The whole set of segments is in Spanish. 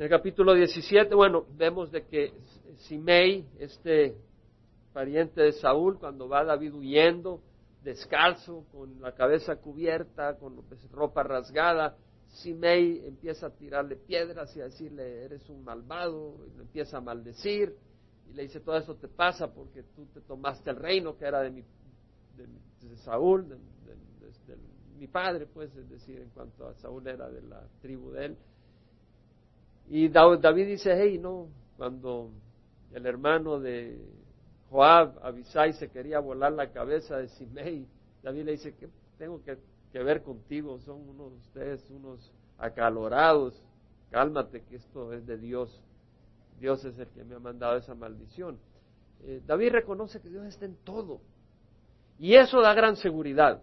En el capítulo 17, bueno, vemos de que Simei, este pariente de Saúl, cuando va David huyendo, descalzo, con la cabeza cubierta, con ropa rasgada, Simei empieza a tirarle piedras y a decirle, eres un malvado, y le empieza a maldecir, y le dice, todo eso te pasa porque tú te tomaste el reino que era de, mi, de, Saúl, de, mi padre, pues, es decir, en cuanto a Saúl era de la tribu de él. Y David dice, hey, no, cuando el hermano de Joab, Abisai, se quería volar la cabeza de Simei, David le dice, ¿qué tengo que, ver contigo? Son unos ustedes unos acalorados, cálmate que esto es de Dios. Dios es el que me ha mandado esa maldición. Eh, David reconoce que Dios está en todo. Y eso da gran seguridad,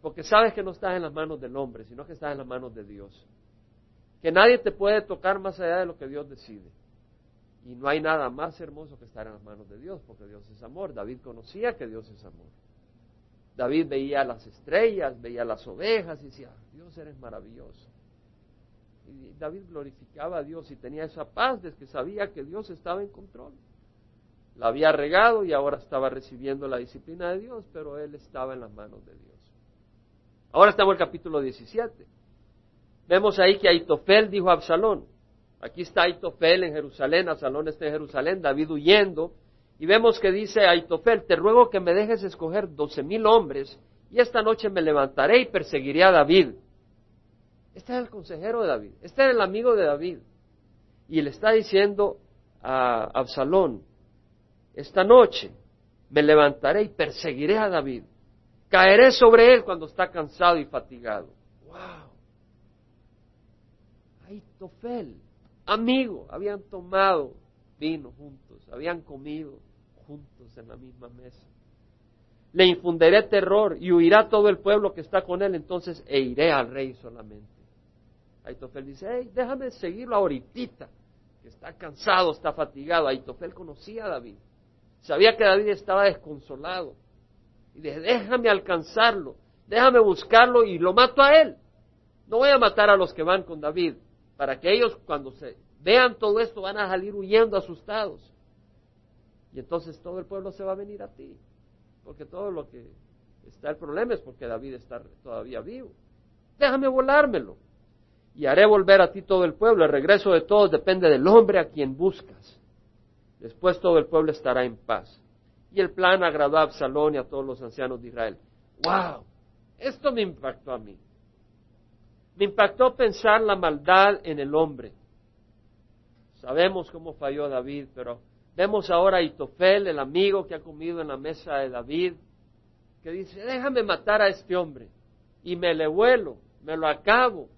porque sabes que no estás en las manos del hombre, sino que estás en las manos de Dios. Que nadie te puede tocar más allá de lo que Dios decide. Y no hay nada más hermoso que estar en las manos de Dios, porque Dios es amor. David conocía que Dios es amor. David veía las estrellas, veía las ovejas y decía, Dios eres maravilloso. Y David glorificaba a Dios y tenía esa paz de que sabía que Dios estaba en control. La había regado y ahora estaba recibiendo la disciplina de Dios, pero él estaba en las manos de Dios. Ahora estamos en el capítulo 17. Vemos ahí que Aitofel dijo a Absalón, aquí está Aitofel en Jerusalén, Absalón está en Jerusalén, David huyendo, y vemos que dice Aitofel, te ruego que me dejes escoger doce mil hombres, y esta noche me levantaré y perseguiré a David. Este es el consejero de David, este es el amigo de David. Y le está diciendo a Absalón, esta noche me levantaré y perseguiré a David. Caeré sobre él cuando está cansado y fatigado. ¡Wow! Amigo, habían tomado vino juntos, habían comido juntos en la misma mesa. Le infundiré terror y huirá todo el pueblo que está con él, entonces e iré al rey solamente. Aitofel dice, hey, déjame seguirlo ahorita, que está cansado, está fatigado. Aitofel conocía a David, sabía que David estaba desconsolado. Y dice, déjame alcanzarlo, déjame buscarlo y lo mato a él. No voy a matar a los que van con David, para que ellos cuando se vean todo esto van a salir huyendo asustados. Y entonces todo el pueblo se va a venir a ti, porque todo lo que está el problema es porque David está todavía vivo. Déjame volármelo y haré volver a ti todo el pueblo. El regreso de todos depende del hombre a quien buscas. Después todo el pueblo estará en paz. Y el plan agradó a Absalón y a todos los ancianos de Israel. ¡Wow! Esto me impactó a mí. Me impactó pensar la maldad en el hombre. Sabemos cómo falló David, pero vemos ahora a Itofel, el amigo que ha comido en la mesa de David, que dice, déjame matar a este hombre y me le vuelo, me lo acabo,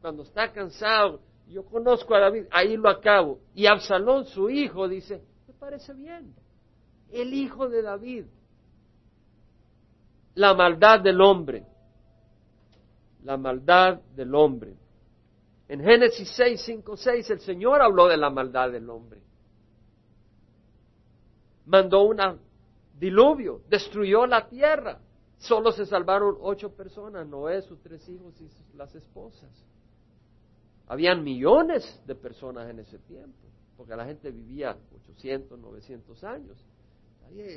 cuando está cansado, yo conozco a David, ahí lo acabo. Y Absalón, su hijo, dice, me parece bien, el hijo de David. La maldad del hombre, la maldad del hombre. En Génesis 6, 5, 6, el Señor habló de la maldad del hombre. Mandó un diluvio, destruyó la tierra. Solo se salvaron ocho personas, Noé, sus tres hijos y las esposas. Habían millones de personas en ese tiempo, porque la gente vivía 800, 900 años.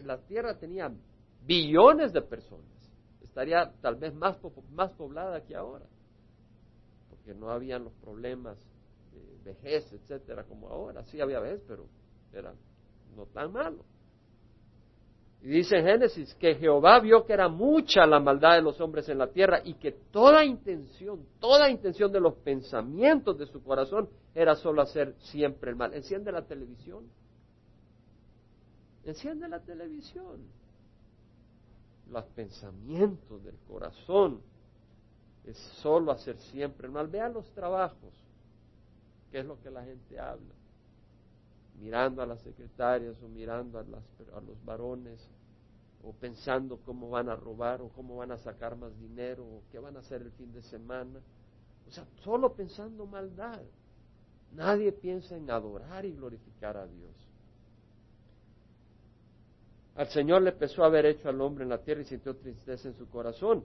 La tierra tenía billones de personas. Estaría tal vez más, más poblada que ahora, porque no habían los problemas de vejez, etcétera, como ahora. Sí había vejez, pero era no tan malo. Y dice en Génesis que Jehová vio que era mucha la maldad de los hombres en la tierra y que toda intención, toda intención de los pensamientos de su corazón era solo hacer siempre el mal. Enciende la televisión. Enciende la televisión. Los pensamientos del corazón es solo hacer siempre el mal. Vean los trabajos, que es lo que la gente habla mirando a las secretarias o mirando a, a los varones o pensando cómo van a robar o cómo van a sacar más dinero o qué van a hacer el fin de semana. O sea, solo pensando maldad. Nadie piensa en adorar y glorificar a Dios. Al Señor le pesó haber hecho al hombre en la tierra y sintió tristeza en su corazón.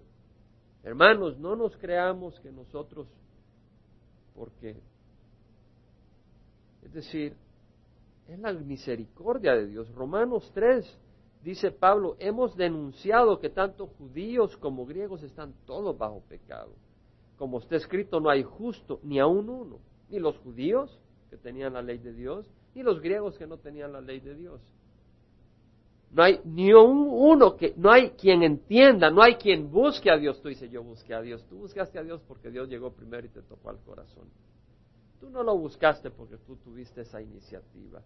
Hermanos, no nos creamos que nosotros, porque Es decir, es la misericordia de Dios. Romanos 3 dice Pablo, hemos denunciado que tanto judíos como griegos están todos bajo pecado. Como está escrito, no hay justo ni aún uno, ni los judíos que tenían la ley de Dios, ni los griegos que no tenían la ley de Dios. No hay ni uno que, no hay quien entienda, no hay quien busque a Dios. Tú dices, yo busqué a Dios. Tú buscaste a Dios porque Dios llegó primero y te tocó al corazón. Tú no lo buscaste porque tú tuviste esa iniciativa.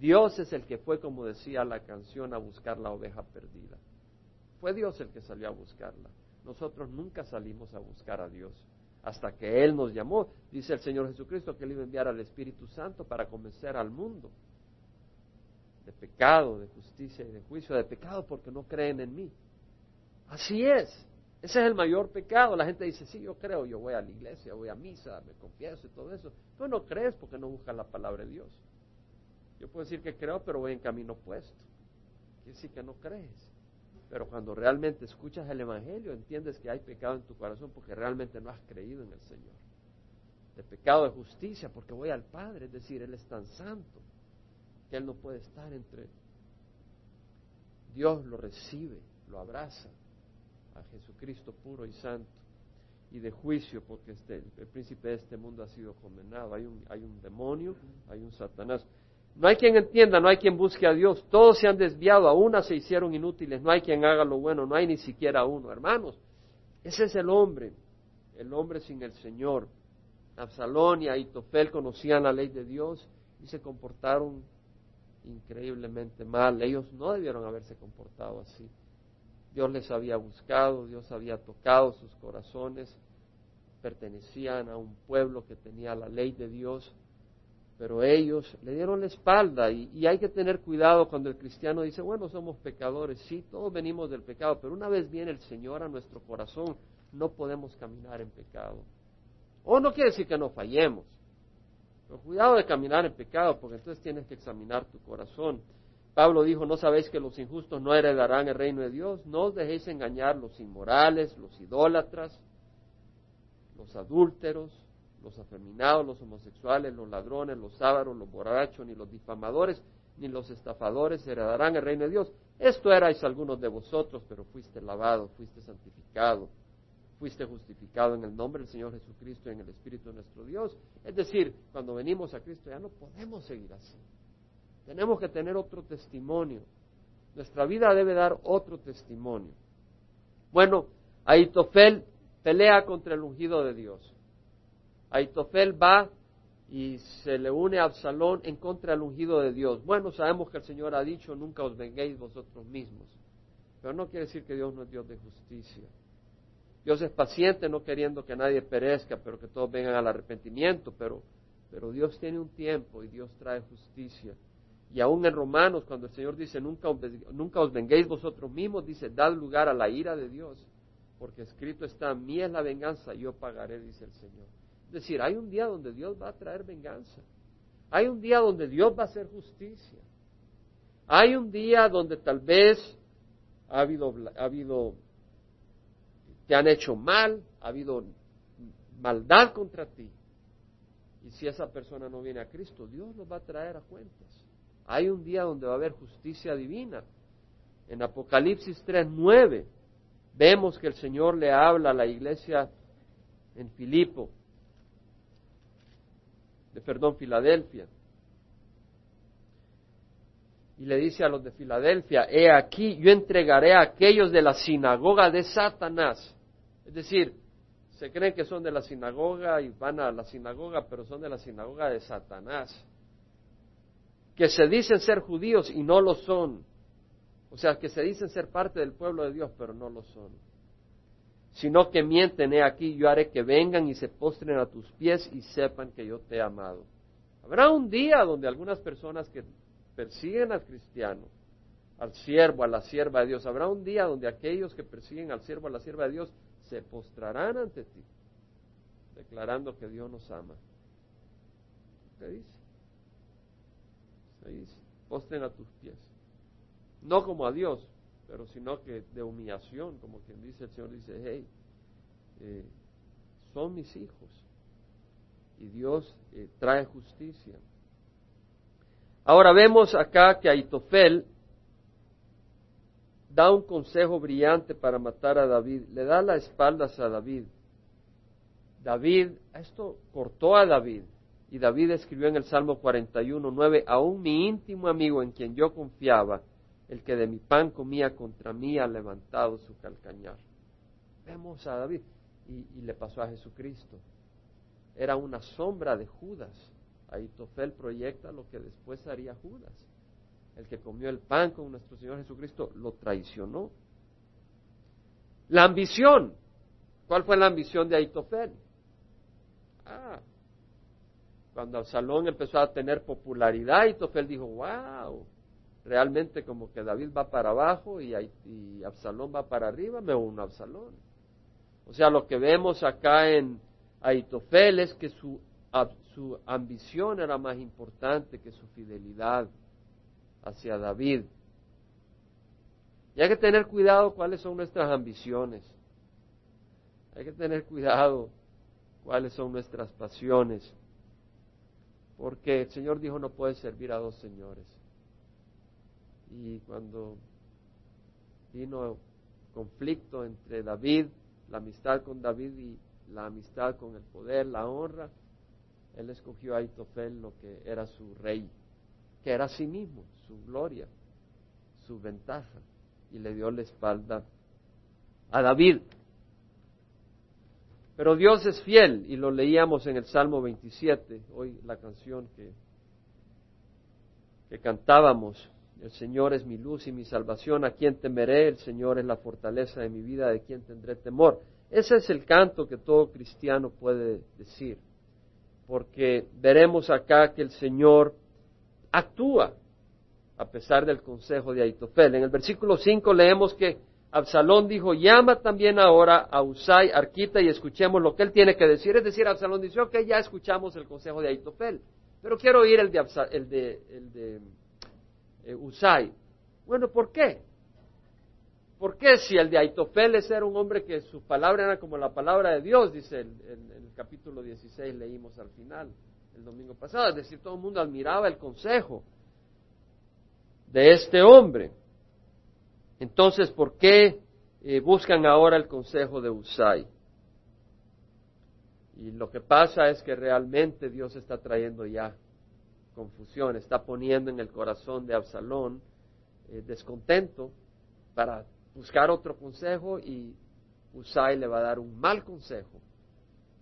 Dios es el que fue, como decía la canción, a buscar la oveja perdida. Fue Dios el que salió a buscarla. Nosotros nunca salimos a buscar a Dios hasta que Él nos llamó. Dice el Señor Jesucristo que Él iba a enviar al Espíritu Santo para convencer al mundo pecado, de justicia y de juicio, de pecado porque no creen en mí. Así es. Ese es el mayor pecado. La gente dice, sí, yo creo, yo voy a la iglesia, voy a misa, me confieso y todo eso. Tú no crees porque no buscas la palabra de Dios. Yo puedo decir que creo, pero voy en camino opuesto. Quiere decir que no crees. Pero cuando realmente escuchas el Evangelio, entiendes que hay pecado en tu corazón porque realmente no has creído en el Señor. De pecado de justicia porque voy al Padre, es decir, Él es tan santo Él no puede estar entre. Dios lo recibe, lo abraza a Jesucristo puro y santo y de juicio porque este, el príncipe de este mundo ha sido condenado. Hay un, hay un demonio, hay un Satanás. No hay quien entienda, no hay quien busque a Dios. Todos se han desviado, a una se hicieron inútiles. No hay quien haga lo bueno, no hay ni siquiera uno. Hermanos, ese es el hombre, el hombre sin el Señor. Absalón y Aitofel conocían la ley de Dios y se comportaron increíblemente mal. Ellos no debieron haberse comportado así. Dios les había buscado, Dios había tocado sus corazones, pertenecían a un pueblo que tenía la ley de Dios pero ellos le dieron la espalda y, hay que tener cuidado cuando el cristiano dice, bueno, somos pecadores, sí, todos venimos del pecado, pero una vez viene el Señor a nuestro corazón, no podemos caminar en pecado. O no quiere decir que no fallemos, pero cuidado de caminar en pecado, porque entonces tienes que examinar tu corazón. Pablo dijo, ¿no sabéis que los injustos no heredarán el reino de Dios? No os dejéis engañar los inmorales, los idólatras, los adúlteros, los afeminados, los homosexuales, los ladrones, los ávaros, los borrachos, ni los difamadores, ni los estafadores heredarán el reino de Dios. Esto erais algunos de vosotros, pero fuiste lavado, fuiste santificado, fuiste justificado en el nombre del Señor Jesucristo y en el Espíritu de nuestro Dios. Es decir, cuando venimos a Cristo ya no podemos seguir así. Tenemos que tener otro testimonio. Nuestra vida debe dar otro testimonio. Bueno, Aitofel pelea contra el ungido de Dios. Aitofel va y se le une a Absalón en contra del ungido de Dios. Bueno, sabemos que el Señor ha dicho, nunca os venguéis vosotros mismos. Pero no quiere decir que Dios no es Dios de justicia. Dios es paciente, no queriendo que nadie perezca, pero que todos vengan al arrepentimiento. Pero, pero Dios tiene un tiempo y Dios trae justicia. Y aún en Romanos, cuando el Señor dice, nunca os, nunca os venguéis vosotros mismos, dice, dad lugar a la ira de Dios. Porque escrito está, mí es la venganza, yo pagaré, dice el Señor. Es decir, hay un día donde Dios va a traer venganza. Hay un día donde Dios va a hacer justicia. Hay un día donde tal vez ha habido, ha habido, te han hecho mal, ha habido maldad contra ti. Y si esa persona no viene a Cristo, Dios los va a traer a cuentas. Hay un día donde va a haber justicia divina. En Apocalipsis 3.9 vemos que el Señor le habla a la iglesia en Filipo de perdón, Filadelfia. Y le dice a los de Filadelfia, he aquí, yo entregaré a aquellos de la sinagoga de Satanás. Es decir, se creen que son de la sinagoga y van a la sinagoga, pero son de la sinagoga de Satanás. Que se dicen ser judíos y no lo son. O sea, que se dicen ser parte del pueblo de Dios, pero no lo son sino que mienten, he aquí, yo haré que vengan y se postren a tus pies y sepan que yo te he amado. Habrá un día donde algunas personas que persiguen al cristiano, al siervo, a la sierva de Dios, habrá un día donde aquellos que persiguen al siervo, a la sierva de Dios, se postrarán ante ti, declarando que Dios nos ama. ¿Qué dice? Se dice, postren a tus pies. No como a Dios, pero sino que de humillación, como quien dice, el Señor dice, hey, eh, son mis hijos. Y Dios eh, trae justicia. Ahora vemos acá que Aitofel da un consejo brillante para matar a David, le da las espaldas a David. David, esto cortó a David, y David escribió en el Salmo 41, 9, aún mi íntimo amigo en quien yo confiaba, el que de mi pan comía contra mí ha levantado su calcañar. Vemos a David, y, y le pasó a Jesucristo. Era una sombra de Judas. Aitofel proyecta lo que después haría Judas el que comió el pan con nuestro Señor Jesucristo, lo traicionó. La ambición. ¿Cuál fue la ambición de Aitofel? Ah, cuando Absalón empezó a tener popularidad, Aitofel dijo, wow, realmente como que David va para abajo y, Absalón va para arriba, me uno a Absalón. O sea, lo que vemos acá en Aitofel es que su, su ambición era más importante que su fidelidad hacia David. Y hay que tener cuidado cuáles son nuestras ambiciones. Hay que tener cuidado cuáles son nuestras pasiones. Porque el Señor dijo no puede servir a dos señores. Y cuando vino conflicto entre David, la amistad con David y la amistad con el poder, la honra, él escogió a Aitofel lo que era su rey que era sí mismo, su gloria, su ventaja, y le dio la espalda a David. Pero Dios es fiel, y lo leíamos en el Salmo 27, hoy la canción que, que cantábamos. El Señor es mi luz y mi salvación, ¿a quién temeré? El Señor es la fortaleza de mi vida, ¿de quién tendré temor? Ese es el canto que todo cristiano puede decir, porque veremos acá que el Señor actúa a pesar del consejo de Aitofel. En el versículo 5 leemos que Absalón dijo, llama también ahora a Usai, Arquita, y escuchemos lo que él tiene que decir. Es decir, Absalón dice, ok, ya escuchamos el consejo de Aitofel, pero quiero oír el de, el de, el de eh, Usai. Bueno, ¿por qué? ¿Por qué si el de Aitofel es era un hombre que su palabra era como la palabra de Dios, dice el, el capítulo 16, leímos al final? el domingo pasado, es decir, todo el mundo admiraba el consejo de este hombre. Entonces, ¿por qué eh, buscan ahora el consejo de Usai? Y lo que pasa es que realmente Dios está trayendo ya confusión, está poniendo en el corazón de Absalón eh, descontento para buscar otro consejo y Usai le va a dar un mal consejo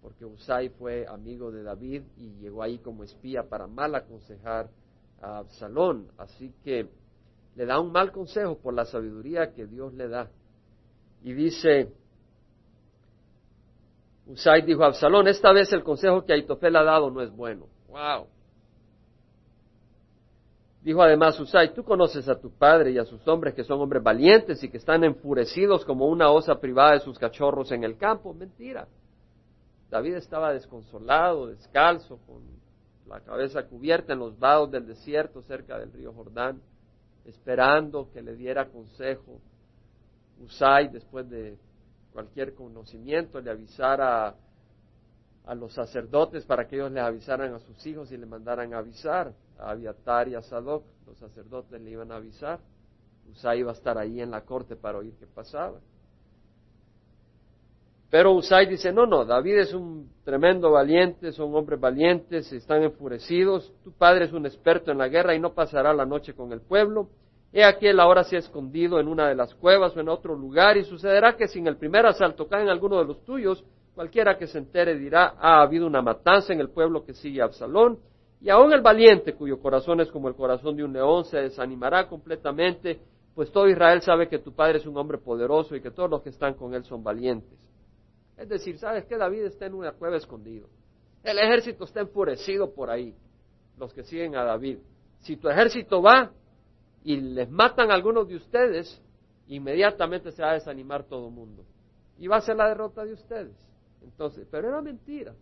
porque Usai fue amigo de David y llegó ahí como espía para mal aconsejar a Absalón. Así que le da un mal consejo por la sabiduría que Dios le da. Y dice, Usai dijo a Absalón, esta vez el consejo que Aitofel ha dado no es bueno. ¡Wow! Dijo además Usai, tú conoces a tu padre y a sus hombres que son hombres valientes y que están enfurecidos como una osa privada de sus cachorros en el campo. Mentira. David estaba desconsolado, descalzo, con la cabeza cubierta en los vados del desierto cerca del río Jordán, esperando que le diera consejo. Usai, después de cualquier conocimiento, le avisara a, los sacerdotes para que ellos le avisaran a sus hijos y le mandaran avisar. A Abiatar y a Sadoc, los sacerdotes le iban a avisar. Usai iba a estar ahí en la corte para oír qué pasaba. Pero Usai dice, no, no, David es un tremendo valiente, son hombres valientes, están enfurecidos, tu padre es un experto en la guerra y no pasará la noche con el pueblo. He aquí él ahora se ha escondido en una de las cuevas o en otro lugar y sucederá que sin el primer asalto caen alguno de los tuyos, cualquiera que se entere dirá, ha habido una matanza en el pueblo que sigue a Absalón, y aún el valiente, cuyo corazón es como el corazón de un león, se desanimará completamente, pues todo Israel sabe que tu padre es un hombre poderoso y que todos los que están con él son valientes. Es decir, ¿sabes que David está en una cueva escondido. El ejército está enfurecido por ahí, los que siguen a David. Si tu ejército va y les matan a algunos de ustedes, inmediatamente se va a desanimar todo el mundo. Y va a ser la derrota de ustedes. Entonces, pero era mentira.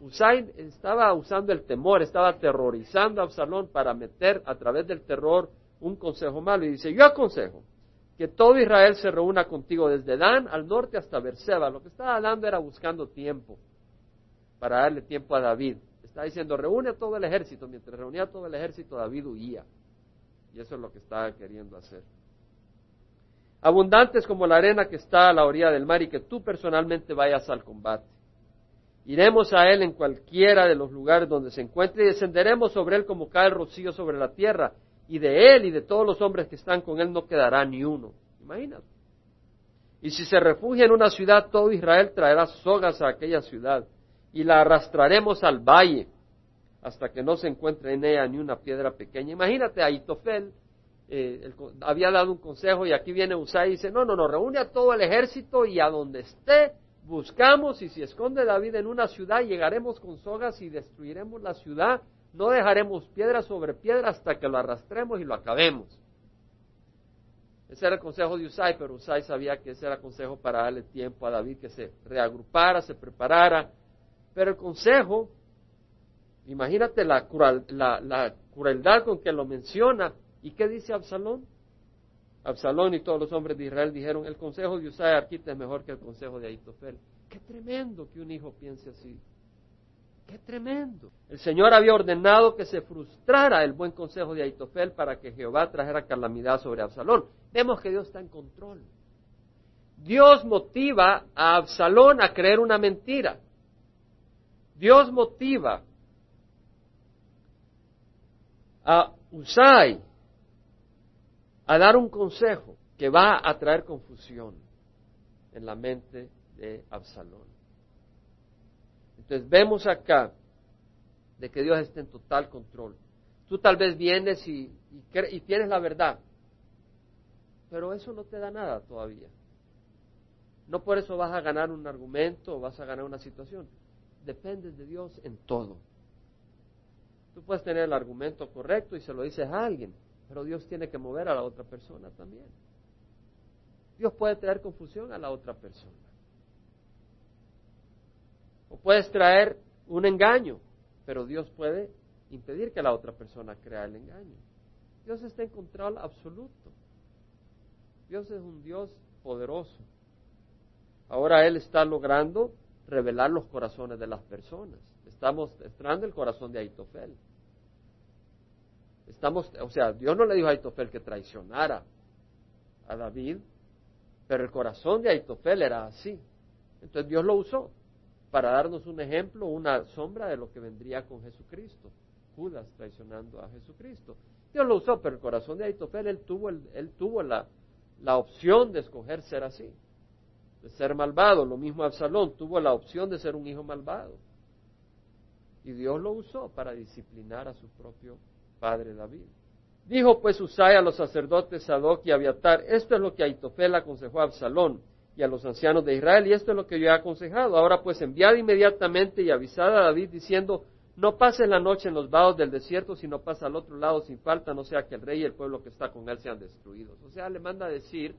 Usain estaba usando el temor, estaba aterrorizando a Absalón para meter a través del terror un consejo malo. Y dice, yo aconsejo que todo Israel se reúna contigo desde Dan al norte hasta Berseba. Lo que estaba dando era buscando tiempo para darle tiempo a David. Está diciendo, reúne a todo el ejército. Mientras reunía a todo el ejército, David huía. Y eso es lo que estaba queriendo hacer. Abundantes como la arena que está a la orilla del mar y que tú personalmente vayas al combate. Iremos a él en cualquiera de los lugares donde se encuentre y descenderemos sobre él como cae el rocío sobre la tierra. Y de él y de todos los hombres que están con él no quedará ni uno. Imagínate. Y si se refugia en una ciudad, todo Israel traerá sogas a aquella ciudad y la arrastraremos al valle hasta que no se encuentre en ella ni una piedra pequeña. Imagínate, Aitofel eh, había dado un consejo y aquí viene Usai y dice, no, no, no, reúne a todo el ejército y a donde esté buscamos y si esconde David en una ciudad llegaremos con sogas y destruiremos la ciudad, no dejaremos piedra sobre piedra hasta que lo arrastremos y lo acabemos. Ese era el consejo de Usai, pero Usai sabía que ese era consejo para darle tiempo a David que se reagrupara, se preparara. Pero el consejo, imagínate la, la, crueldad con que lo menciona. ¿Y qué dice Absalón? Absalón y todos los hombres de Israel dijeron, el consejo de Usai Arquita es mejor que el consejo de Aitofel. Qué tremendo que un hijo piense así. Qué tremendo. El Señor había ordenado que se frustrara el buen consejo de Aitofel para que Jehová trajera calamidad sobre Absalón. Vemos que Dios está en control. Dios motiva a Absalón a creer una mentira. Dios motiva a Usai a dar un consejo que va a traer confusión en la mente de Absalón. Entonces vemos acá de que Dios está en total control. Tú tal vez vienes y, y, tienes la verdad, pero eso no te da nada todavía. No por eso vas a ganar un argumento o vas a ganar una situación. Dependes de Dios en todo. Tú puedes tener el argumento correcto y se lo dices a alguien, pero Dios tiene que mover a la otra persona también. Dios puede traer confusión a la otra persona. O puedes traer un engaño, pero Dios puede impedir que la otra persona crea el engaño. Dios está en control absoluto. Dios es un Dios poderoso. Ahora Él está logrando revelar los corazones de las personas. Estamos mostrando el corazón de Aitofel. Estamos, o sea, Dios no le dijo a Aitofel que traicionara a David, pero el corazón de Aitofel era así. Entonces Dios lo usó para darnos un ejemplo, una sombra de lo que vendría con Jesucristo. Judas traicionando a Jesucristo. Dios lo usó, pero el corazón de Aitofel, él tuvo, él tuvo la, la opción de escoger ser así, de ser malvado. Lo mismo Absalón, tuvo la opción de ser un hijo malvado. Y Dios lo usó para disciplinar a su propio padre David. Dijo pues Usai a los sacerdotes Sadoc y Abiatar, esto es lo que Aitofel aconsejó a Absalón y a los ancianos de Israel, y esto es lo que yo he aconsejado. Ahora pues enviad inmediatamente y avisad a David diciendo, no pases la noche en los vados del desierto, sino pasa al otro lado sin falta, no sea que el rey y el pueblo que está con él sean destruidos. O sea, le manda a decir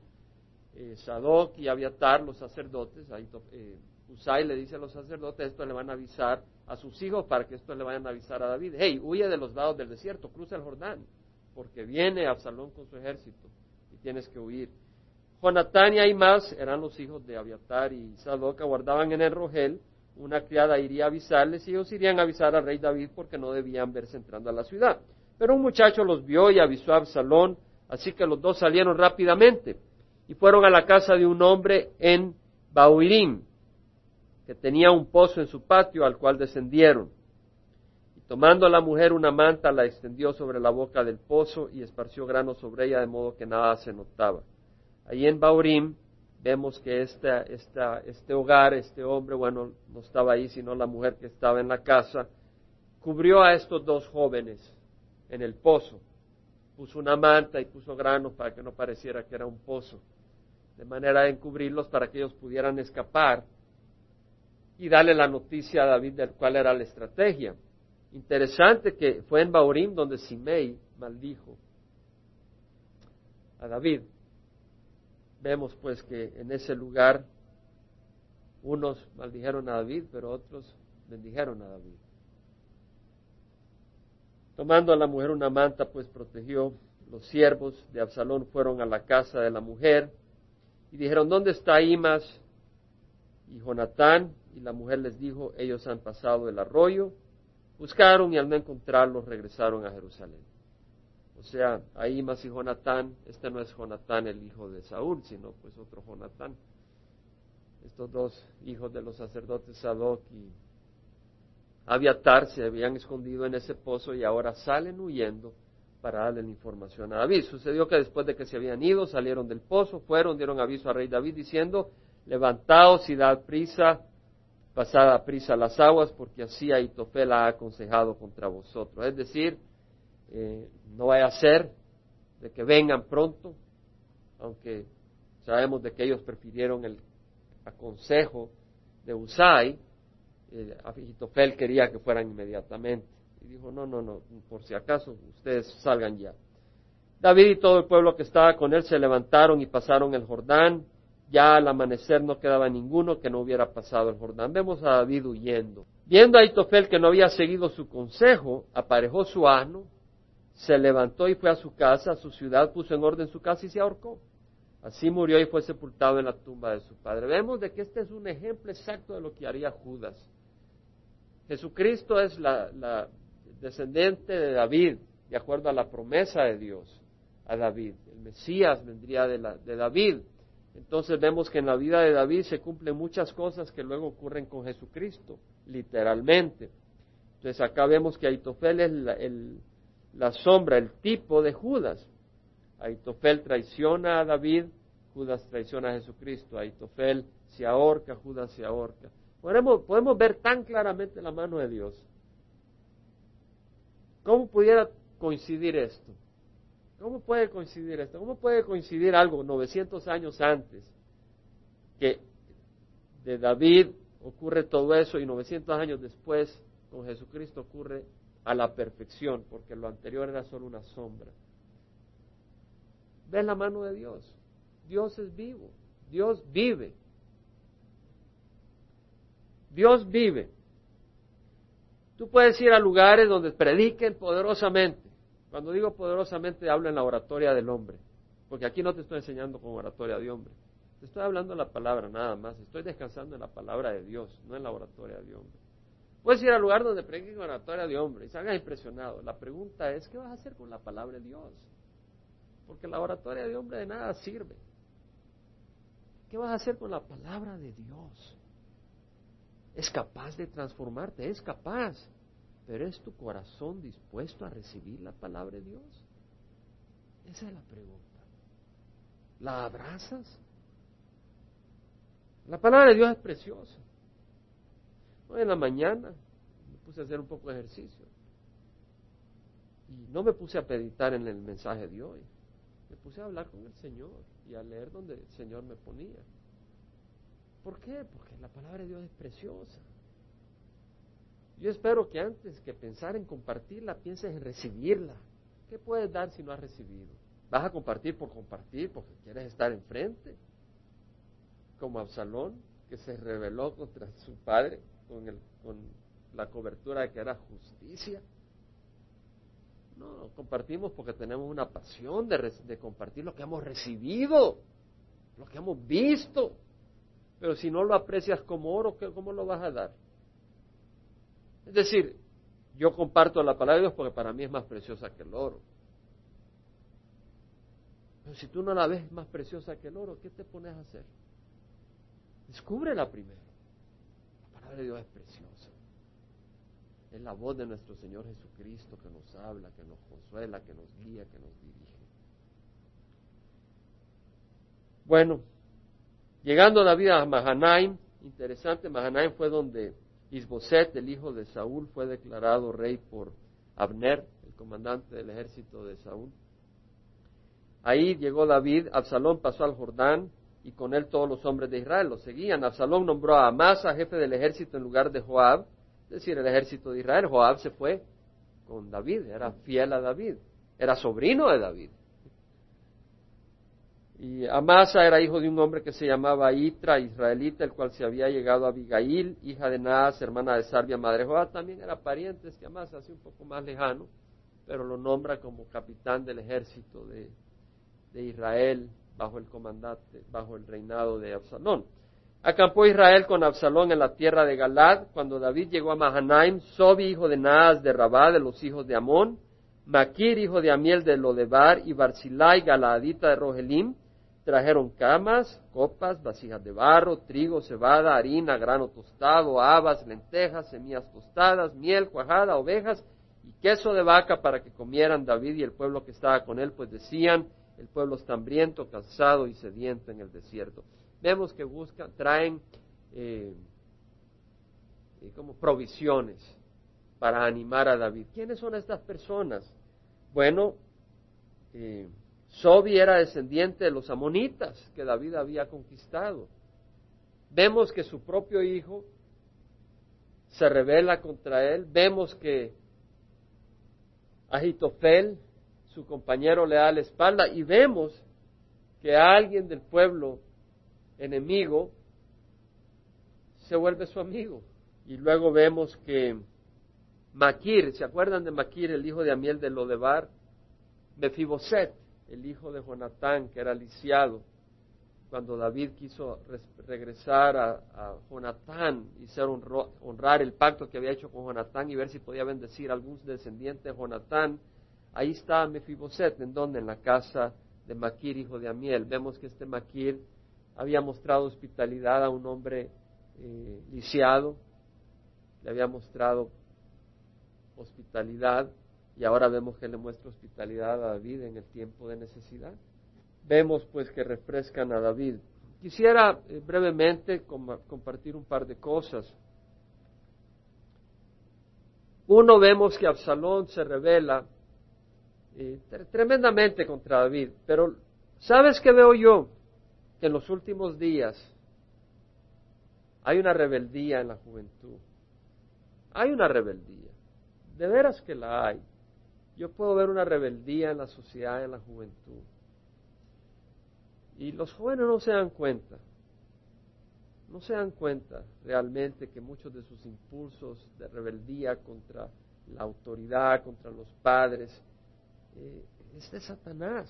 eh, Sadoc y Abiatar, los sacerdotes, ahí, eh, Usai le dice a los sacerdotes, esto le van a avisar a sus hijos para que esto le vayan a avisar a David. Hey, huye de los vados del desierto, cruza el Jordán, porque viene Absalón con su ejército y tienes que huir. Jonatán y Aimás eran los hijos de Abiatar y Sadoc, guardaban en el Rogel. Una criada iría a avisarles y ellos irían a avisar al rey David porque no debían verse entrando a la ciudad. Pero un muchacho los vio y avisó a Absalón, así que los dos salieron rápidamente y fueron a la casa de un hombre en Bauirim, que tenía un pozo en su patio al cual descendieron. Y tomando a la mujer una manta, la extendió sobre la boca del pozo y esparció grano sobre ella de modo que nada se notaba. Ahí en Baurim vemos que esta, este hogar, este hombre, bueno, no estaba ahí, sino la mujer que estaba en la casa, cubrió a estos dos jóvenes en el pozo. Puso una manta y puso granos para que no pareciera que era un pozo, de manera de encubrirlos para que ellos pudieran escapar y darle la noticia a David de cuál era la estrategia. Interesante que fue en Baurim donde Simei maldijo a David. Vemos pues que en ese lugar unos maldijeron a David, pero otros bendijeron a David. Tomando a la mujer una manta, pues protegió. Los siervos de Absalón fueron a la casa de la mujer y dijeron, ¿dónde está Imas y Jonatán? Y la mujer les dijo, ellos han pasado el arroyo Buscaron y al no encontrarlos regresaron a Jerusalén. O sea, ahí más y Jonatán, este no es Jonatán el hijo de Saúl, sino pues otro Jonatán. Estos dos hijos de los sacerdotes Sadoc y Abiatar se habían escondido en ese pozo y ahora salen huyendo para darle la información a David. Sucedió que después de que se habían ido, salieron del pozo, fueron, dieron aviso al rey David diciendo, levantaos y dad prisa, pasad a prisa las aguas, porque así Aitofel ha aconsejado contra vosotros. Es decir, eh, no vaya a ser de que vengan pronto, aunque sabemos de que ellos prefirieron el aconsejo de Usai, eh, Aitofel quería que fueran inmediatamente. Y dijo, no, no, no, por si acaso, ustedes salgan ya. David y todo el pueblo que estaba con él se levantaron y pasaron el Jordán. Ya al amanecer no quedaba ninguno que no hubiera pasado el Jordán. Vemos a David huyendo. Viendo a Aitofel que no había seguido su consejo, aparejó su asno, se levantó y fue a su casa, a su ciudad, puso en orden su casa y se ahorcó. Así murió y fue sepultado en la tumba de su padre. Vemos de que este es un ejemplo exacto de lo que haría Judas. Jesucristo es la, descendiente de David, de acuerdo a la promesa de Dios a David. El Mesías vendría de, de David. Entonces vemos que en la vida de David se cumplen muchas cosas que luego ocurren con Jesucristo, literalmente. Entonces acá vemos que Aitofel es la sombra, el tipo de Judas. Aitofel traiciona a David, Judas traiciona a Jesucristo. Aitofel se ahorca, Judas se ahorca. Podemos, podemos ver tan claramente la mano de Dios. ¿Cómo pudiera coincidir esto? ¿Cómo puede coincidir esto? ¿Cómo puede coincidir algo 900 años antes que de David ocurre todo eso y 900 años después con Jesucristo ocurre a la perfección, porque lo anterior era solo una sombra. ¿Ves la mano de Dios? Dios es vivo, Dios vive. Dios vive. Tú puedes ir a lugares donde prediquen poderosamente. Cuando digo poderosamente hablo en la oratoria del hombre, porque aquí no te estoy enseñando con oratoria de hombre. Te estoy hablando la palabra nada más. Estoy descansando en la palabra de Dios, no en la oratoria de hombre. Puedes ir al lugar donde prediquen oratoria de hombre y salgas impresionado. La pregunta es, ¿qué vas a hacer con la palabra de Dios? Porque la oratoria de hombre de nada sirve. ¿Qué vas a hacer con la palabra de Dios? Es capaz de transformarte, es capaz. Pero ¿es tu corazón dispuesto a recibir la palabra de Dios? Esa es la pregunta. ¿La abrazas? La palabra de Dios es preciosa. Hoy en la mañana me puse a hacer un poco de ejercicio. Y no me puse a meditar en el mensaje de hoy. Me puse a hablar con el Señor y a leer donde el Señor me ponía. ¿Por qué? Porque la palabra de Dios es preciosa. Yo espero que antes que pensar en compartirla, pienses en recibirla. ¿Qué puedes dar si no has recibido? ¿Vas a compartir por compartir porque quieres estar enfrente? Como Absalón, que se rebeló contra su padre con, la cobertura de que era justicia. No, compartimos porque tenemos una pasión de compartir lo que hemos recibido, lo que hemos visto. Pero si no lo aprecias como oro, ¿cómo lo vas a dar? Es decir, yo comparto la palabra de Dios porque para mí es más preciosa que el oro. Pero si tú no la ves más preciosa que el oro, ¿qué te pones a hacer? Descúbrela primero. La palabra de Dios es preciosa. Es la voz de nuestro Señor Jesucristo que nos habla, que nos consuela, que nos guía, que nos dirige. Bueno, Llegando David a Mahanaim, interesante, Mahanaim fue donde Isboset, el hijo de Saúl, fue declarado rey por Abner, el comandante del ejército de Saúl. Ahí llegó David, Absalón pasó al Jordán y con él todos los hombres de Israel lo seguían. Absalón nombró a Amasa jefe del ejército en lugar de Joab, es decir, el ejército de Israel. Joab se fue con David, era fiel a David, era sobrino de David. Y Amasa era hijo de un hombre que se llamaba Itra, israelita, el cual se había llegado a Abigail, hija de Naas, hermana de Sarbia, madre de Joab. También era pariente de Amasa, así un poco más lejano, pero lo nombra como capitán del ejército de, Israel bajo el comandante, bajo el reinado de Absalón. Acampó Israel con Absalón en la tierra de Galad. Cuando David llegó a Mahanaim, Sobi, hijo de Naas de Rabá, de los hijos de Amón, Maquir, hijo de Amiel de Lodebar, y Barzilai, galadita de Rogelim, trajeron camas, copas, vasijas de barro, trigo, cebada, harina, grano tostado, habas, lentejas, semillas tostadas, miel, cuajada, ovejas y queso de vaca para que comieran David y el pueblo que estaba con él, pues decían, el pueblo está hambriento, cansado y sediento en el desierto vemos que buscan, traen eh, eh, como provisiones para animar a David. ¿Quiénes son estas personas? Bueno, eh, Sobi era descendiente de los amonitas que David había conquistado. Vemos que su propio hijo se revela contra él. Vemos que Agitofel, su compañero, le da la espalda. Y vemos que alguien del pueblo enemigo se vuelve su amigo. Y luego vemos que Maquir, ¿se acuerdan de Maquir, el hijo de Amiel de Lodebar? Mefiboset, el hijo de Jonatán, que era lisiado, cuando David quiso regresar a, Jonatán y ser honrar el pacto que había hecho con Jonatán y ver si podía bendecir a algún descendiente de Jonatán, ahí está Mefiboset, ¿en donde En la casa de Maquir, hijo de Amiel. Vemos que este Maquir había mostrado hospitalidad a un hombre eh, lisiado, le había mostrado hospitalidad y ahora vemos que le muestra hospitalidad a David en el tiempo de necesidad. Vemos pues que refrescan a David. Quisiera eh, brevemente compartir un par de cosas. Uno, vemos que Absalón se revela eh, tremendamente contra David, pero ¿sabes qué veo yo? en los últimos días hay una rebeldía en la juventud. Hay una rebeldía. De veras que la hay. Yo puedo ver una rebeldía en la sociedad, en la juventud. Y los jóvenes no se dan cuenta. No se dan cuenta realmente que muchos de sus impulsos de rebeldía contra la autoridad, contra los padres, eh, es de Satanás.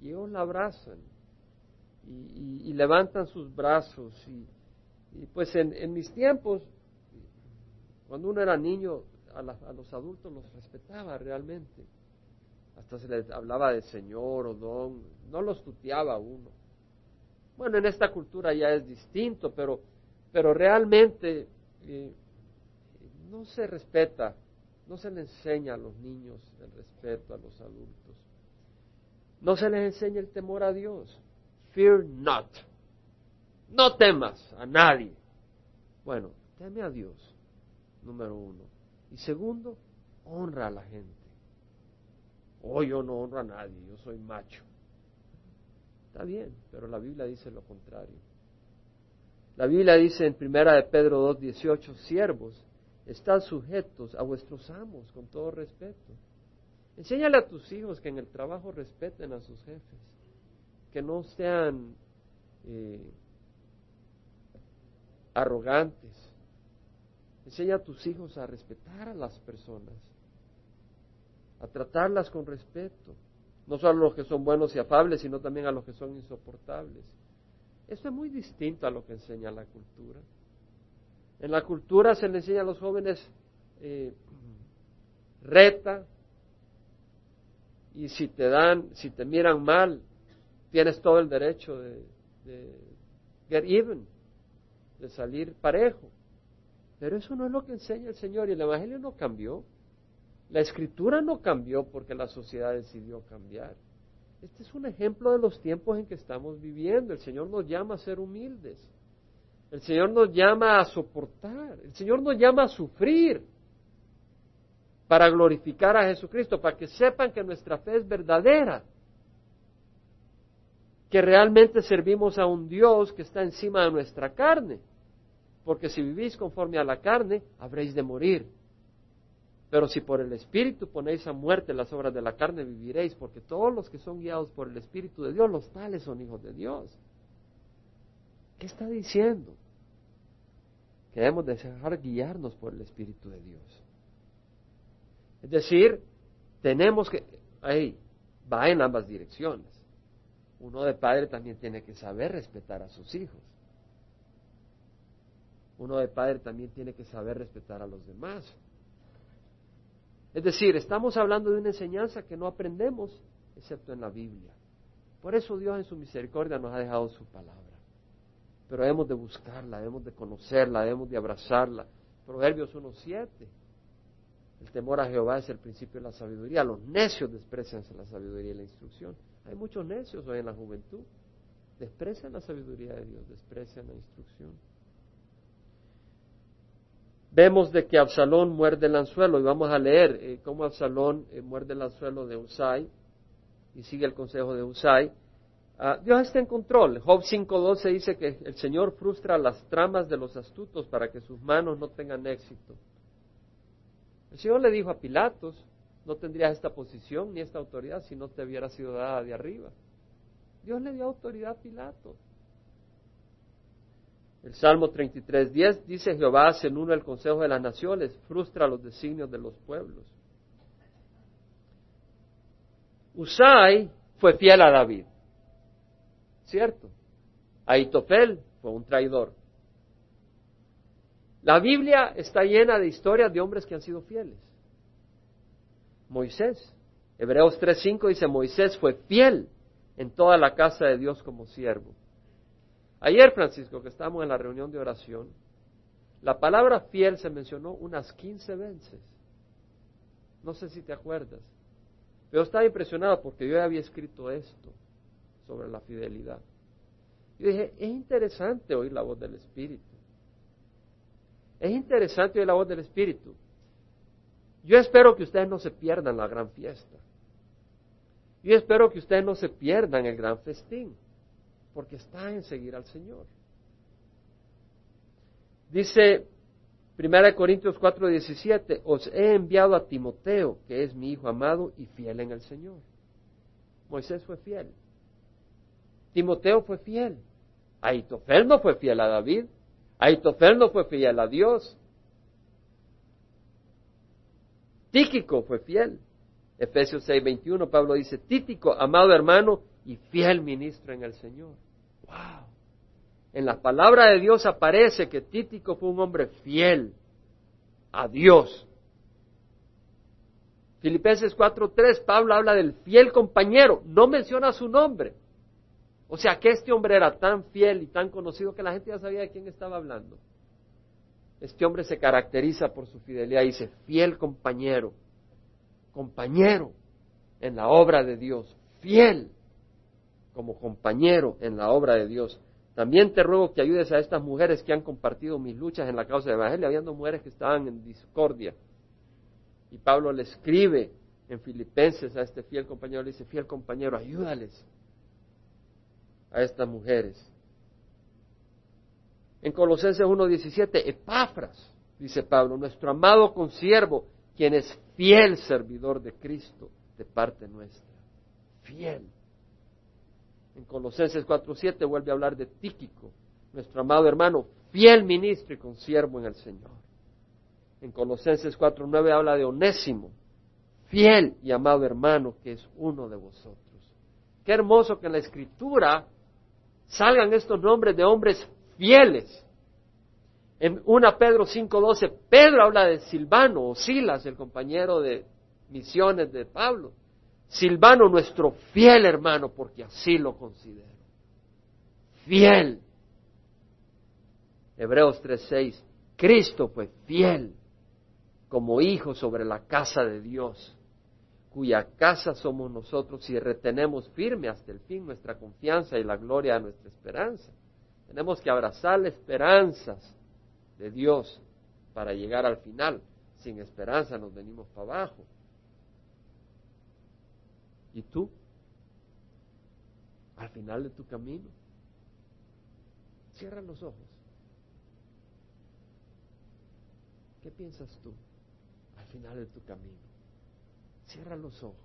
Y ellos la abrazan y, levantan sus brazos. Y, pues en, mis tiempos, cuando uno era niño, a, los adultos los respetaba realmente. Hasta se les hablaba de señor o don, no los tuteaba uno. Bueno, en esta cultura ya es distinto, pero, pero realmente eh, no se respeta, no se le enseña a los niños el respeto a los adultos. No se les enseña el temor a Dios. Fear not. No temas a nadie. Bueno, teme a Dios, número uno. Y segundo, honra a la gente. Oh, yo no honro a nadie, yo soy macho. Está bien, pero la Biblia dice lo contrario. La Biblia dice en primera de Pedro 2.18, siervos, están sujetos a vuestros amos con todo respeto. Enséñale a tus hijos que en el trabajo respeten a sus jefes que no sean eh, arrogantes. Enseña a tus hijos a respetar a las personas, a tratarlas con respeto, no solo a los que son buenos y afables, sino también a los que son insoportables. Esto es muy distinto a lo que enseña la cultura. En la cultura se le enseña a los jóvenes eh, reta y si te dan, si te miran mal, tienes todo el derecho de, get even, de salir parejo. Pero eso no es lo que enseña el Señor y el Evangelio no cambió. La escritura no cambió porque la sociedad decidió cambiar. Este es un ejemplo de los tiempos en que estamos viviendo. El Señor nos llama a ser humildes. El Señor nos llama a soportar. El Señor nos llama a sufrir para glorificar a Jesucristo, para que sepan que nuestra fe es verdadera que realmente servimos a un Dios que está encima de nuestra carne. Porque si vivís conforme a la carne, habréis de morir. Pero si por el Espíritu ponéis a muerte las obras de la carne, viviréis, porque todos los que son guiados por el Espíritu de Dios, los tales son hijos de Dios. ¿Qué está diciendo? Que debemos dejar guiarnos por el Espíritu de Dios. Es decir, tenemos que, ahí, va en ambas direcciones uno de padre también tiene que saber respetar a sus hijos. Uno de padre también tiene que saber respetar a los demás. Es decir, estamos hablando de una enseñanza que no aprendemos excepto en la Biblia. Por eso Dios en su misericordia nos ha dejado su palabra. Pero hemos de buscarla, hemos de conocerla, hemos de abrazarla. Proverbios 1.7. El temor a Jehová es el principio de la sabiduría. Los necios desprecian la sabiduría y la instrucción. Hay muchos necios hoy en la juventud. Desprecian la sabiduría de Dios, desprecian la instrucción. Vemos de que Absalón muerde el anzuelo y vamos a leer eh, cómo Absalón eh, muerde el anzuelo de Usai y sigue el consejo de Usai. Ah, Dios está en control. Job 5.12 dice que el Señor frustra las tramas de los astutos para que sus manos no tengan éxito. El Señor le dijo a Pilatos, no tendrías esta posición ni esta autoridad si no te hubiera sido dada de arriba. Dios le dio autoridad a Pilato. El Salmo 33.10 dice, Jehová en uno el consejo de las naciones, frustra los designios de los pueblos. Usai fue fiel a David, ¿cierto? Aitofel fue un traidor. La Biblia está llena de historias de hombres que han sido fieles. Moisés, Hebreos 3.5 dice, Moisés fue fiel en toda la casa de Dios como siervo. Ayer, Francisco, que estábamos en la reunión de oración, la palabra fiel se mencionó unas 15 veces. No sé si te acuerdas. Pero estaba impresionado porque yo había escrito esto sobre la fidelidad. Y dije, es interesante oír la voz del Espíritu. Es interesante oír la voz del Espíritu. Yo espero que ustedes no se pierdan la gran fiesta. Yo espero que ustedes no se pierdan el gran festín, porque está en seguir al Señor. Dice 1 Corintios 4:17, os he enviado a Timoteo, que es mi hijo amado y fiel en el Señor. Moisés fue fiel. Timoteo fue fiel. Aitofel no fue fiel a David. Aitofel no fue fiel a Dios. Tíquico fue fiel. Efesios 6:21, Pablo dice, Títico, amado hermano y fiel ministro en el Señor. ¡Wow! En la palabra de Dios aparece que Títico fue un hombre fiel a Dios. Filipenses 4:3, Pablo habla del fiel compañero, no menciona su nombre. O sea que este hombre era tan fiel y tan conocido que la gente ya sabía de quién estaba hablando. Este hombre se caracteriza por su fidelidad dice, fiel compañero compañero en la obra de Dios, fiel como compañero en la obra de Dios. También te ruego que ayudes a estas mujeres que han compartido mis luchas en la causa del Evangelio, habiendo mujeres que estaban en discordia. Y Pablo le escribe en Filipenses a este fiel compañero, le dice, fiel compañero, ayúdales a estas mujeres. En Colosenses 1.17, Epafras, dice Pablo, nuestro amado consiervo, quien es fiel servidor de Cristo de parte nuestra. Fiel. En Colosenses 4.7 vuelve a hablar de Tíquico, nuestro amado hermano, fiel ministro y consiervo en el Señor. En Colosenses 4.9 habla de Onésimo, fiel y amado hermano que es uno de vosotros. Qué hermoso que en la Escritura salgan estos nombres de hombres fieles, en 1 Pedro 5.12, Pedro habla de Silvano o Silas, el compañero de misiones de Pablo. Silvano, nuestro fiel hermano, porque así lo considero. Fiel. Hebreos 3.6, Cristo fue fiel como hijo sobre la casa de Dios, cuya casa somos nosotros y retenemos firme hasta el fin nuestra confianza y la gloria de nuestra esperanza. Tenemos que abrazar esperanzas de Dios para llegar al final. Sin esperanza nos venimos para abajo. ¿Y tú? Al final de tu camino. Cierra los ojos. ¿Qué piensas tú al final de tu camino? Cierra los ojos.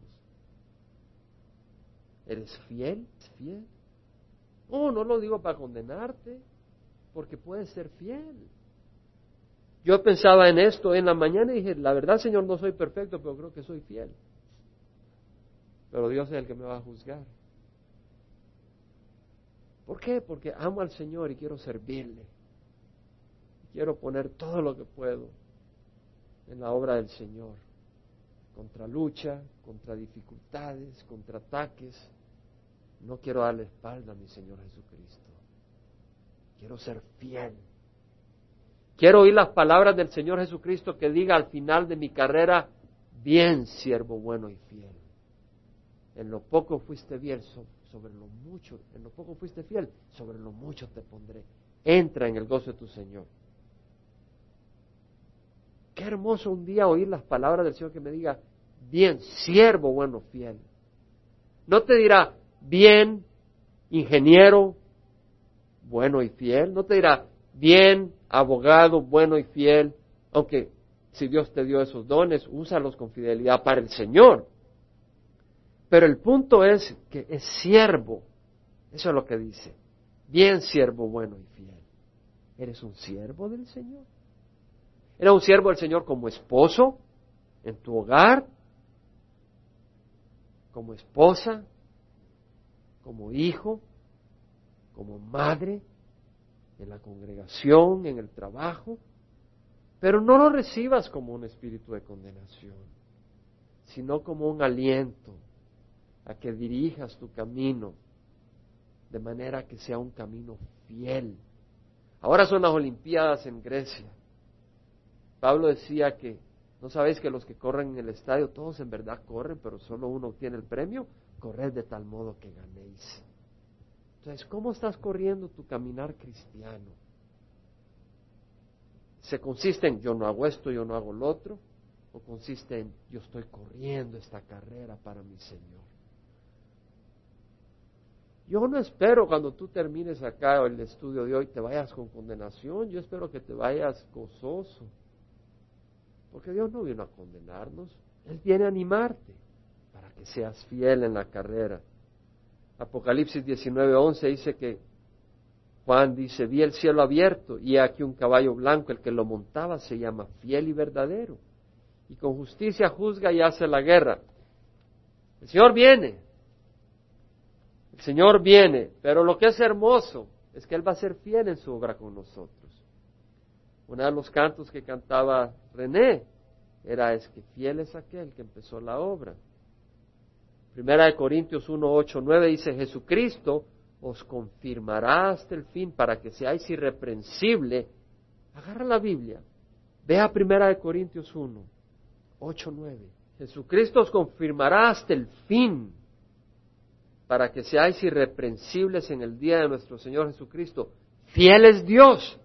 ¿Eres fiel? ¿Fiel? Oh, no lo digo para condenarte, porque puedes ser fiel. Yo pensaba en esto en la mañana y dije, la verdad Señor, no soy perfecto, pero creo que soy fiel. Pero Dios es el que me va a juzgar. ¿Por qué? Porque amo al Señor y quiero servirle. quiero poner todo lo que puedo en la obra del Señor, contra lucha, contra dificultades, contra ataques. No quiero darle espalda a mi Señor Jesucristo. Quiero ser fiel. Quiero oír las palabras del Señor Jesucristo que diga al final de mi carrera, bien siervo bueno y fiel. En lo poco fuiste fiel, sobre lo mucho, en lo poco fuiste fiel, sobre lo mucho te pondré. Entra en el gozo de tu Señor. Qué hermoso un día oír las palabras del Señor que me diga, bien, siervo bueno, fiel. No te dirá, bien, ingeniero, bueno y fiel. No te dirá, bien, abogado, bueno y fiel. Aunque si Dios te dio esos dones, úsalos con fidelidad para el Señor. Pero el punto es que es siervo. Eso es lo que dice. Bien siervo, bueno y fiel. ¿Eres un siervo del Señor? ¿Eres un siervo del Señor como esposo en tu hogar? ¿Como esposa? ¿Como hijo? ¿Como madre? ¿En la congregación? ¿En el trabajo? Pero no lo recibas como un espíritu de condenación, sino como un aliento a que dirijas tu camino de manera que sea un camino fiel. Ahora son las Olimpiadas en Grecia. Pablo decía que, ¿no sabéis que los que corren en el estadio, todos en verdad corren, pero solo uno obtiene el premio? Corred de tal modo que ganéis. Entonces, ¿cómo estás corriendo tu caminar cristiano? ¿Se consiste en yo no hago esto, yo no hago lo otro? ¿O consiste en yo estoy corriendo esta carrera para mi Señor? Yo no espero cuando tú termines acá el estudio de hoy te vayas con condenación, yo espero que te vayas gozoso. Porque Dios no vino a condenarnos, Él viene a animarte para que seas fiel en la carrera. Apocalipsis 19:11 dice que Juan dice, vi el cielo abierto y aquí un caballo blanco, el que lo montaba se llama fiel y verdadero. Y con justicia juzga y hace la guerra. El Señor viene, el Señor viene, pero lo que es hermoso es que Él va a ser fiel en su obra con nosotros. Uno de los cantos que cantaba René era es que fiel es aquel que empezó la obra. Primera de Corintios 1, 8, 9 dice Jesucristo os confirmará hasta el fin para que seáis irreprensible. Agarra la Biblia. Ve a Primera de Corintios 1, 8, 9. Jesucristo os confirmará hasta el fin para que seáis irreprensibles en el día de nuestro Señor Jesucristo. Fiel es Dios,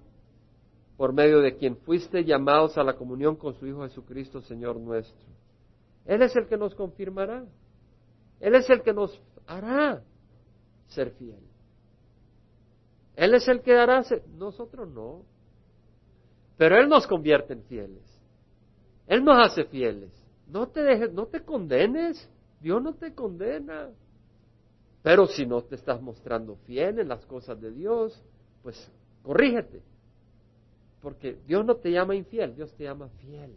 por medio de quien fuiste llamados a la comunión con su Hijo Jesucristo, Señor nuestro. Él es el que nos confirmará. Él es el que nos hará ser fiel. Él es el que hará ser, nosotros no. Pero Él nos convierte en fieles. Él nos hace fieles. No te dejes, no te condenes. Dios no te condena. Pero si no te estás mostrando fiel en las cosas de Dios, pues corrígete. Porque Dios no te llama infiel, Dios te llama fiel,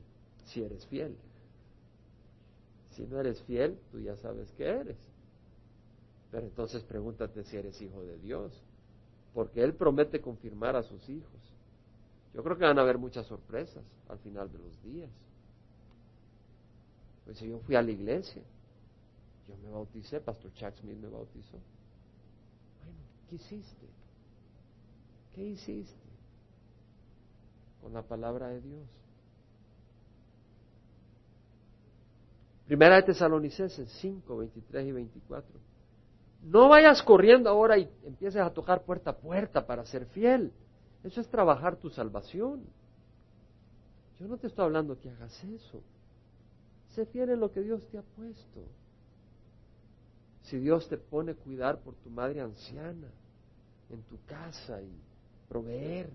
si eres fiel. Si no eres fiel, tú ya sabes que eres. Pero entonces pregúntate si eres hijo de Dios, porque Él promete confirmar a sus hijos. Yo creo que van a haber muchas sorpresas al final de los días. Pues yo fui a la iglesia yo me bauticé, Pastor Chuck Smith me bautizó. Bueno, ¿qué hiciste? ¿Qué hiciste? Con la palabra de Dios. Primera de Tesalonicenses 5, 23 y 24. No vayas corriendo ahora y empieces a tocar puerta a puerta para ser fiel. Eso es trabajar tu salvación. Yo no te estoy hablando que hagas eso. Sé fiel en lo que Dios te ha puesto si Dios te pone a cuidar por tu madre anciana en tu casa y proveer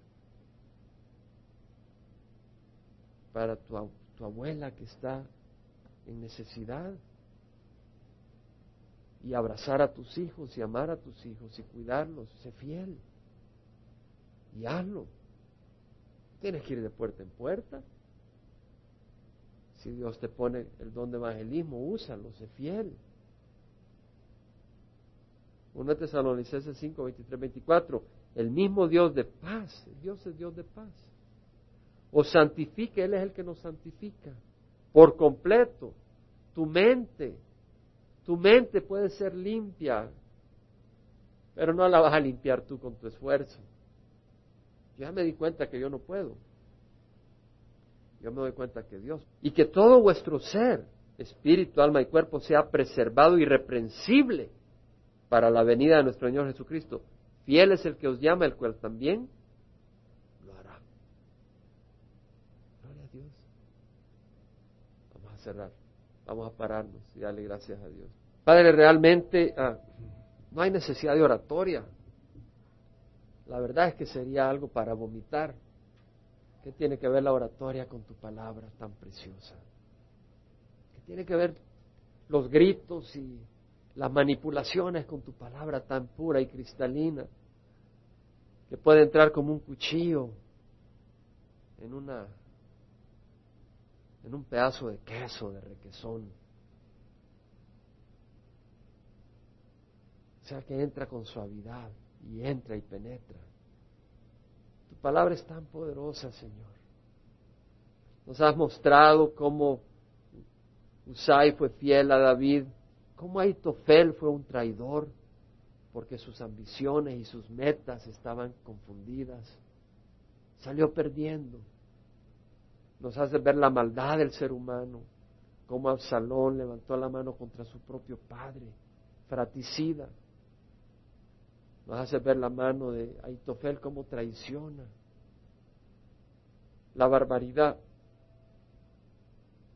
para tu, tu abuela que está en necesidad y abrazar a tus hijos y amar a tus hijos y cuidarlos, sé fiel y hazlo. Tienes que ir de puerta en puerta. Si Dios te pone el don de evangelismo, úsalo, sé fiel. 1 Tesalonicenses 5, 23, 24. El mismo Dios de paz, Dios es Dios de paz. os santifique, Él es el que nos santifica por completo. Tu mente, tu mente puede ser limpia, pero no la vas a limpiar tú con tu esfuerzo. Ya me di cuenta que yo no puedo. Yo me doy cuenta que Dios. Y que todo vuestro ser, espíritu, alma y cuerpo, sea preservado irreprensible para la venida de nuestro Señor Jesucristo. Fiel es el que os llama, el cual también lo hará. Gloria a Dios. Vamos a cerrar. Vamos a pararnos y darle gracias a Dios. Padre, realmente ah, no hay necesidad de oratoria. La verdad es que sería algo para vomitar. ¿Qué tiene que ver la oratoria con tu palabra tan preciosa? ¿Qué tiene que ver los gritos y las manipulaciones con tu palabra tan pura y cristalina? Que puede entrar como un cuchillo en una en un pedazo de queso, de requesón. O sea, que entra con suavidad y entra y penetra. Tu palabra es tan poderosa, Señor. Nos has mostrado cómo Usai fue fiel a David, cómo Aitofel fue un traidor, porque sus ambiciones y sus metas estaban confundidas. Salió perdiendo. Nos hace ver la maldad del ser humano, cómo Absalón levantó la mano contra su propio padre, fraticida. Nos hace ver la mano de Aitofel como traiciona. La barbaridad,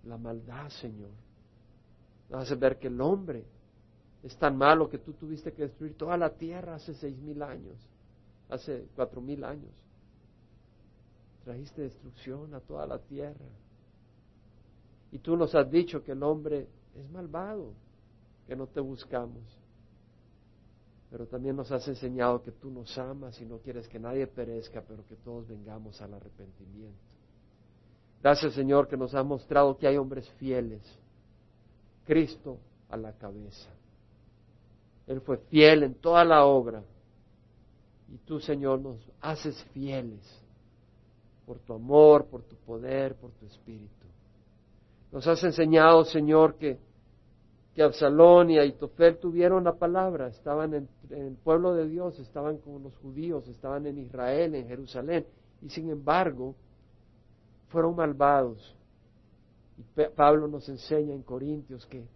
la maldad, Señor. Nos hace ver que el hombre es tan malo que tú tuviste que destruir toda la tierra hace seis mil años, hace cuatro mil años. Trajiste destrucción a toda la tierra. Y tú nos has dicho que el hombre es malvado, que no te buscamos pero también nos has enseñado que tú nos amas y no quieres que nadie perezca, pero que todos vengamos al arrepentimiento. Gracias Señor que nos has mostrado que hay hombres fieles. Cristo a la cabeza. Él fue fiel en toda la obra. Y tú, Señor, nos haces fieles por tu amor, por tu poder, por tu espíritu. Nos has enseñado, Señor, que que Absalón y Aitofel tuvieron la palabra, estaban en, el pueblo de Dios, estaban con los judíos, estaban en Israel, en Jerusalén, y sin embargo fueron malvados. Y Pablo nos enseña en Corintios que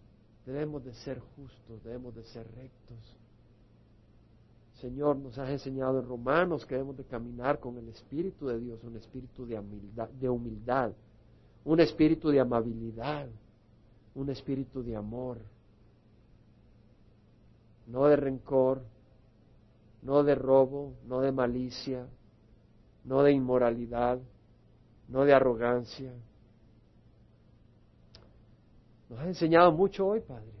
debemos de ser justos, debemos de ser rectos. Señor, nos has enseñado en Romanos que debemos de caminar con el Espíritu de Dios, un espíritu de humildad, de humildad un espíritu de amabilidad, un espíritu de amor, no de rencor, no de robo, no de malicia, no de inmoralidad, no de arrogancia. Nos ha enseñado mucho hoy, Padre.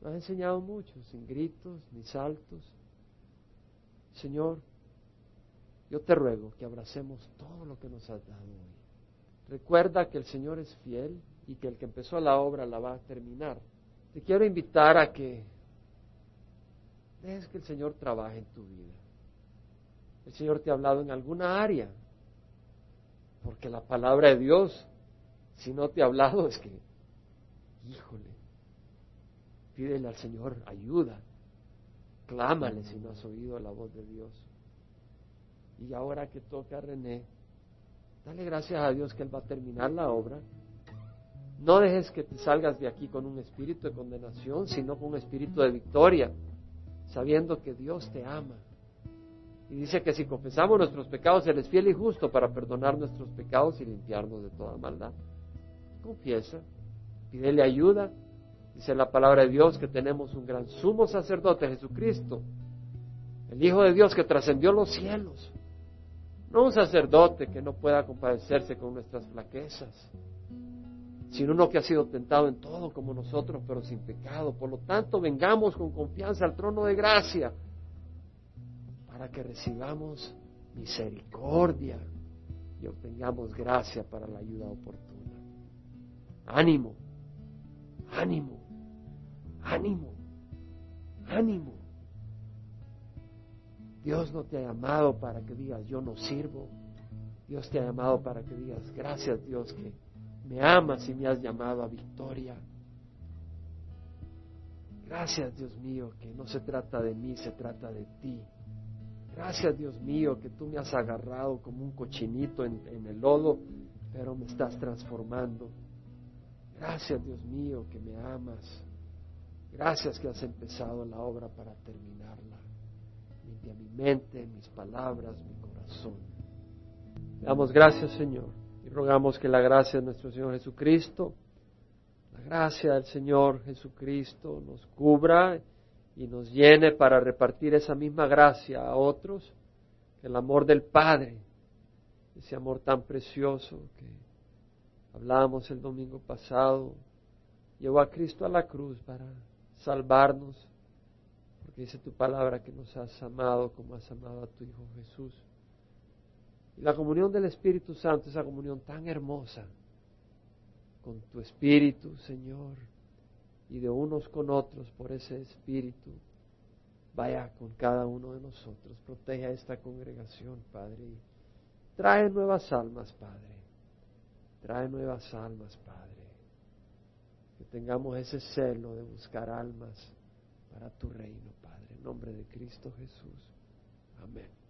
Nos ha enseñado mucho, sin gritos ni saltos. Señor, yo te ruego que abracemos todo lo que nos has dado hoy. Recuerda que el Señor es fiel y que el que empezó la obra la va a terminar. Te quiero invitar a que dejes que el Señor trabaje en tu vida. El Señor te ha hablado en alguna área, porque la palabra de Dios, si no te ha hablado, es que, híjole, pídele al Señor ayuda, clámale si no has oído la voz de Dios. Y ahora que toca a René, dale gracias a Dios que Él va a terminar la obra no dejes que te salgas de aquí con un espíritu de condenación, sino con un espíritu de victoria, sabiendo que Dios te ama. Y dice que si confesamos nuestros pecados, Él es fiel y justo para perdonar nuestros pecados y limpiarnos de toda maldad. Confiesa, pídele ayuda. Dice la palabra de Dios que tenemos un gran sumo sacerdote, Jesucristo, el Hijo de Dios que trascendió los cielos. No un sacerdote que no pueda compadecerse con nuestras flaquezas, sino uno que ha sido tentado en todo como nosotros, pero sin pecado. Por lo tanto, vengamos con confianza al trono de gracia para que recibamos misericordia y obtengamos gracia para la ayuda oportuna. Ánimo, ánimo, ánimo, ánimo. Dios no te ha llamado para que digas yo no sirvo. Dios te ha llamado para que digas, gracias Dios que me amas y me has llamado a victoria. Gracias Dios mío que no se trata de mí, se trata de ti. Gracias Dios mío que tú me has agarrado como un cochinito en, el lodo, pero me estás transformando. Gracias Dios mío que me amas. Gracias que has empezado la obra para terminarla. Limpia mi mente, mis palabras, mi corazón. damos gracias Señor y rogamos que la gracia de nuestro Señor Jesucristo, la gracia del Señor Jesucristo nos cubra y nos llene para repartir esa misma gracia a otros, que el amor del Padre, ese amor tan precioso que hablábamos el domingo pasado, llevó a Cristo a la cruz para salvarnos, porque dice tu palabra que nos has amado como has amado a tu Hijo Jesús. Y la comunión del Espíritu Santo, esa comunión tan hermosa con tu Espíritu, Señor, y de unos con otros por ese Espíritu. Vaya con cada uno de nosotros, protege a esta congregación, Padre. Y trae nuevas almas, Padre. Trae nuevas almas, Padre. Que tengamos ese celo de buscar almas para tu reino, Padre. En nombre de Cristo Jesús. Amén.